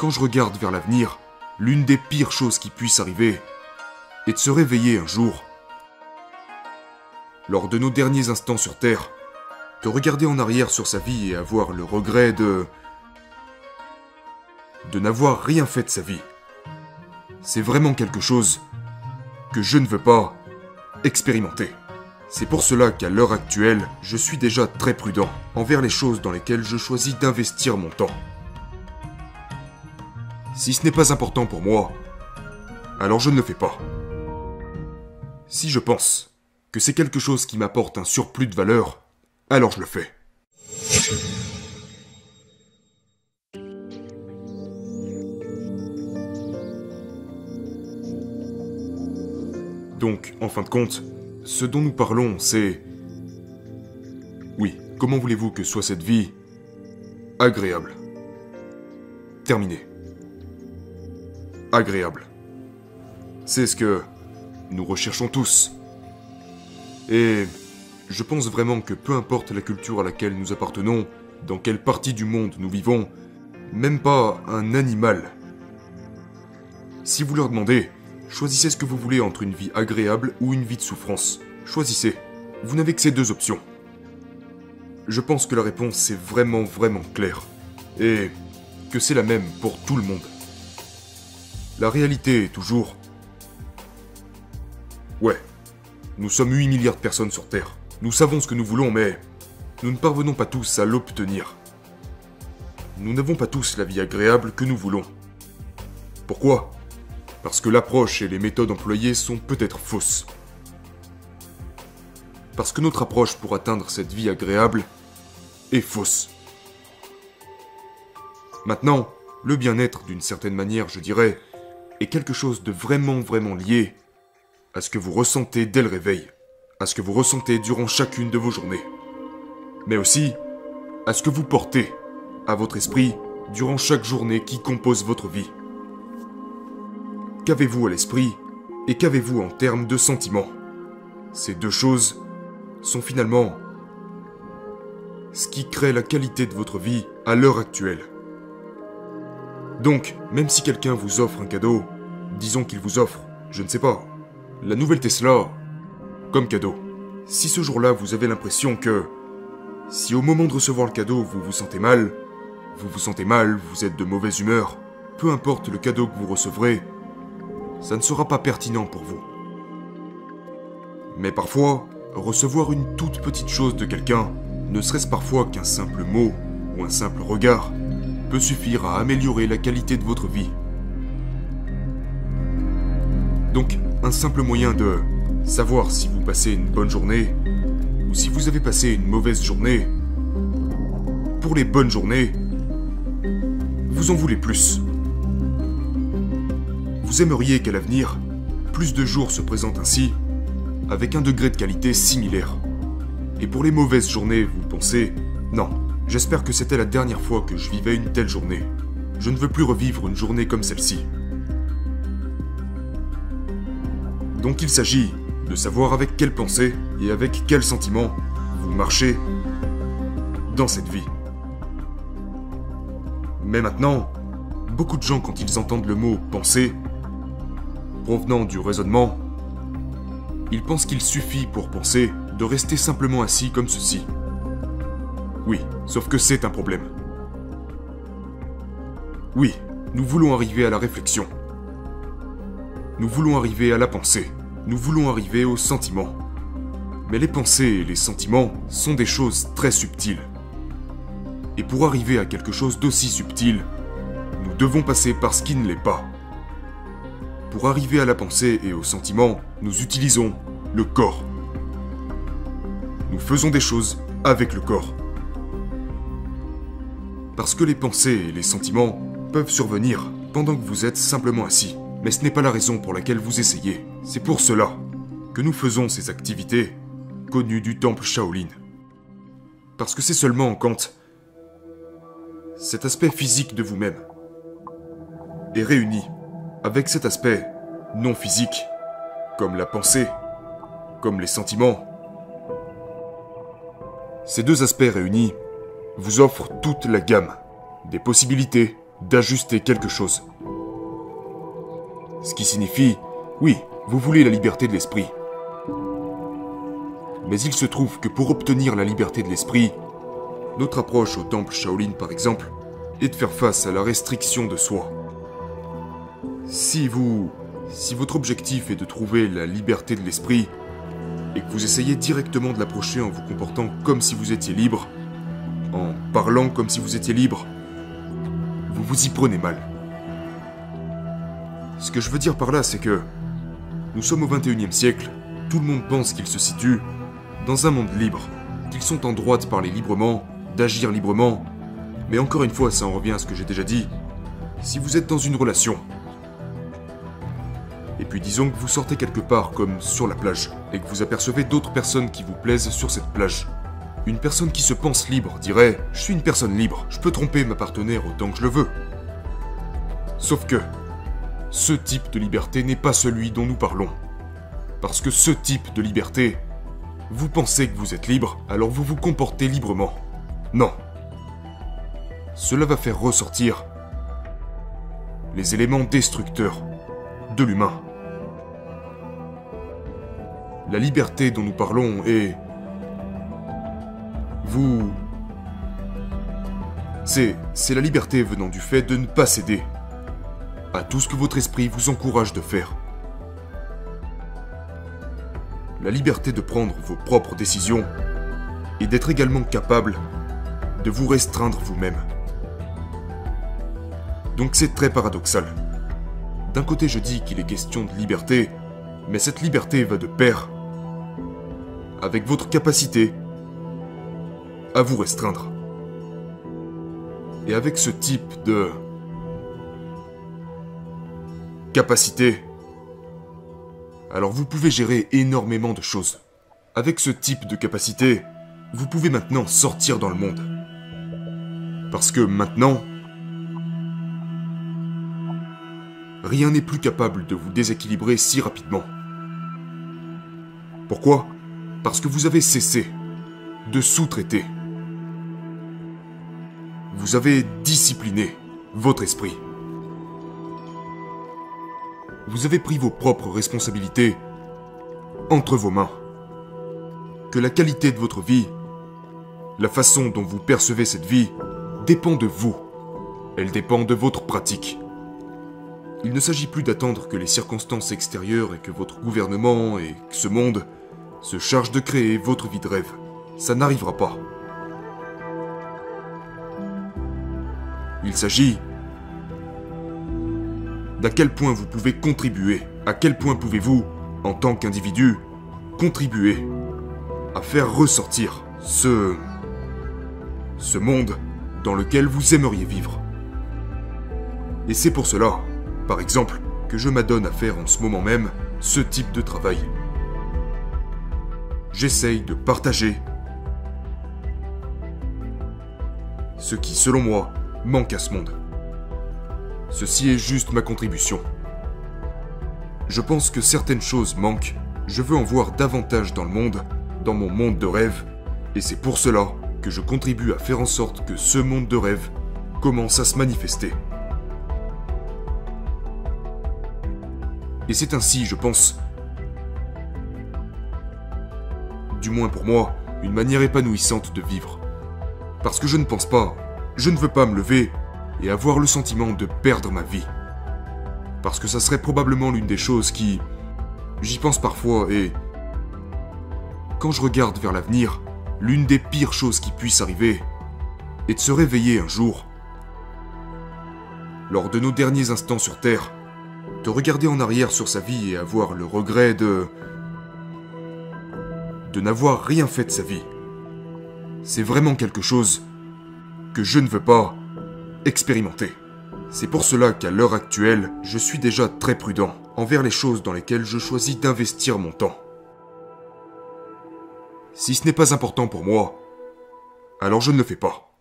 Quand je regarde vers l'avenir, l'une des pires choses qui puissent arriver est de se réveiller un jour, lors de nos derniers instants sur Terre, de regarder en arrière sur sa vie et avoir le regret de... de n'avoir rien fait de sa vie. C'est vraiment quelque chose que je ne veux pas expérimenter. C'est pour cela qu'à l'heure actuelle, je suis déjà très prudent envers les choses dans lesquelles je choisis d'investir mon temps. Si ce n'est pas important pour moi, alors je ne le fais pas. Si je pense que c'est quelque chose qui m'apporte un surplus de valeur, alors je le fais. Donc, en fin de compte, ce dont nous parlons, c'est... Oui, comment voulez-vous que soit cette vie agréable? Terminé. C'est ce que nous recherchons tous. Et je pense vraiment que peu importe la culture à laquelle nous appartenons, dans quelle partie du monde nous vivons, même pas un animal. Si vous leur demandez, choisissez ce que vous voulez entre une vie agréable ou une vie de souffrance. Choisissez. Vous n'avez que ces deux options. Je pense que la réponse est vraiment vraiment claire. Et que c'est la même pour tout le monde. La réalité est toujours... Ouais, nous sommes 8 milliards de personnes sur Terre. Nous savons ce que nous voulons, mais nous ne parvenons pas tous à l'obtenir. Nous n'avons pas tous la vie agréable que nous voulons. Pourquoi? Parce que l'approche et les méthodes employées sont peut-être fausses. Parce que notre approche pour atteindre cette vie agréable est fausse. Maintenant, le bien-être, d'une certaine manière, je dirais, est quelque chose de vraiment, vraiment lié à ce que vous ressentez dès le réveil, à ce que vous ressentez durant chacune de vos journées, mais aussi à ce que vous portez à votre esprit durant chaque journée qui compose votre vie. Qu'avez-vous à l'esprit et qu'avez-vous en termes de sentiments? Ces deux choses sont finalement ce qui crée la qualité de votre vie à l'heure actuelle. Donc, même si quelqu'un vous offre un cadeau, disons qu'il vous offre, je ne sais pas, la nouvelle Tesla comme cadeau. Si ce jour-là vous avez l'impression que si au moment de recevoir le cadeau vous vous sentez mal, vous vous sentez mal, vous êtes de mauvaise humeur, peu importe le cadeau que vous recevrez, ça ne sera pas pertinent pour vous. Mais parfois, recevoir une toute petite chose de quelqu'un, ne serait-ce parfois qu'un simple mot ou un simple regard, peut suffire à améliorer la qualité de votre vie. Donc, un simple moyen de savoir si vous passez une bonne journée ou si vous avez passé une mauvaise journée. Pour les bonnes journées, vous en voulez plus. Vous aimeriez qu'à l'avenir, plus de jours se présentent ainsi, avec un degré de qualité similaire. Et pour les mauvaises journées, vous pensez, non, j'espère que c'était la dernière fois que je vivais une telle journée. Je ne veux plus revivre une journée comme celle-ci. Donc il s'agit de savoir avec quelle pensée et avec quel sentiment vous marchez dans cette vie. Mais maintenant, beaucoup de gens quand ils entendent le mot penser, provenant du raisonnement, ils pensent qu'il suffit pour penser de rester simplement assis comme ceci. Oui, sauf que c'est un problème. Oui, nous voulons arriver à la réflexion. Nous voulons arriver à la pensée. Nous voulons arriver au sentiment. Mais les pensées et les sentiments sont des choses très subtiles. Et pour arriver à quelque chose d'aussi subtil, nous devons passer par ce qui ne l'est pas. Pour arriver à la pensée et au sentiment, nous utilisons le corps. Nous faisons des choses avec le corps. Parce que les pensées et les sentiments peuvent survenir pendant que vous êtes simplement assis. Mais ce n'est pas la raison pour laquelle vous essayez. C'est pour cela que nous faisons ces activités connues du temple Shaolin. Parce que c'est seulement quand cet aspect physique de vous-même est réuni avec cet aspect non physique, comme la pensée, comme les sentiments. Ces deux aspects réunis vous offrent toute la gamme des possibilités d'ajuster quelque chose. Ce qui signifie, oui, vous voulez la liberté de l'esprit. Mais il se trouve que pour obtenir la liberté de l'esprit, notre approche au temple Shaolin par exemple, est de faire face à la restriction de soi. Si vous... Si votre objectif est de trouver la liberté de l'esprit, et que vous essayez directement de l'approcher en vous comportant comme si vous étiez libre, en parlant comme si vous étiez libre, vous vous y prenez mal. Ce que je veux dire par là, c'est que nous sommes au 21e siècle, tout le monde pense qu'il se situe dans un monde libre, qu'ils sont en droit de parler librement, d'agir librement, mais encore une fois, ça en revient à ce que j'ai déjà dit, si vous êtes dans une relation, et puis disons que vous sortez quelque part comme sur la plage, et que vous apercevez d'autres personnes qui vous plaisent sur cette plage, une personne qui se pense libre dirait ⁇ Je suis une personne libre, je peux tromper ma partenaire autant que je le veux ⁇ Sauf que, ce type de liberté n'est pas celui dont nous parlons. Parce que ce type de liberté, vous pensez que vous êtes libre, alors vous vous comportez librement. Non. Cela va faire ressortir les éléments destructeurs de l'humain. La liberté dont nous parlons est vous... C'est... La liberté venant du fait de ne pas céder à tout ce que votre esprit vous encourage de faire. La liberté de prendre vos propres décisions et d'être également capable de vous restreindre vous-même. Donc c'est très paradoxal. D'un côté je dis qu'il est question de liberté, mais cette liberté va de pair avec votre capacité à vous restreindre. Et avec ce type de capacité, alors vous pouvez gérer énormément de choses. Avec ce type de capacité, vous pouvez maintenant sortir dans le monde. Parce que maintenant, rien n'est plus capable de vous déséquilibrer si rapidement. Pourquoi? Parce que vous avez cessé de sous-traiter vous avez discipliné votre esprit. Vous avez pris vos propres responsabilités entre vos mains. Que la qualité de votre vie, la façon dont vous percevez cette vie, dépend de vous. Elle dépend de votre pratique. Il ne s'agit plus d'attendre que les circonstances extérieures et que votre gouvernement et ce monde se chargent de créer votre vie de rêve. Ça n'arrivera pas. Il s'agit d'à quel point vous pouvez contribuer, à quel point pouvez-vous, en tant qu'individu, contribuer à faire ressortir ce... ce monde dans lequel vous aimeriez vivre. Et c'est pour cela, par exemple, que je m'adonne à faire en ce moment même ce type de travail. J'essaye de partager ce qui, selon moi, manque à ce monde. Ceci est juste ma contribution. Je pense que certaines choses manquent, je veux en voir davantage dans le monde, dans mon monde de rêve, et c'est pour cela que je contribue à faire en sorte que ce monde de rêve commence à se manifester. Et c'est ainsi, je pense, du moins pour moi, une manière épanouissante de vivre. Parce que je ne pense pas je ne veux pas me lever et avoir le sentiment de perdre ma vie. Parce que ça serait probablement l'une des choses qui... J'y pense parfois et... Quand je regarde vers l'avenir, l'une des pires choses qui puissent arriver est de se réveiller un jour. Lors de nos derniers instants sur Terre, de regarder en arrière sur sa vie et avoir le regret de... de n'avoir rien fait de sa vie. C'est vraiment quelque chose que je ne veux pas expérimenter. C'est pour cela qu'à l'heure actuelle, je suis déjà très prudent envers les choses dans lesquelles je choisis d'investir mon temps. Si ce n'est pas important pour moi, alors je ne le fais pas.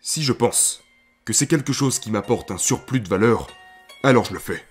Si je pense que c'est quelque chose qui m'apporte un surplus de valeur, alors je le fais.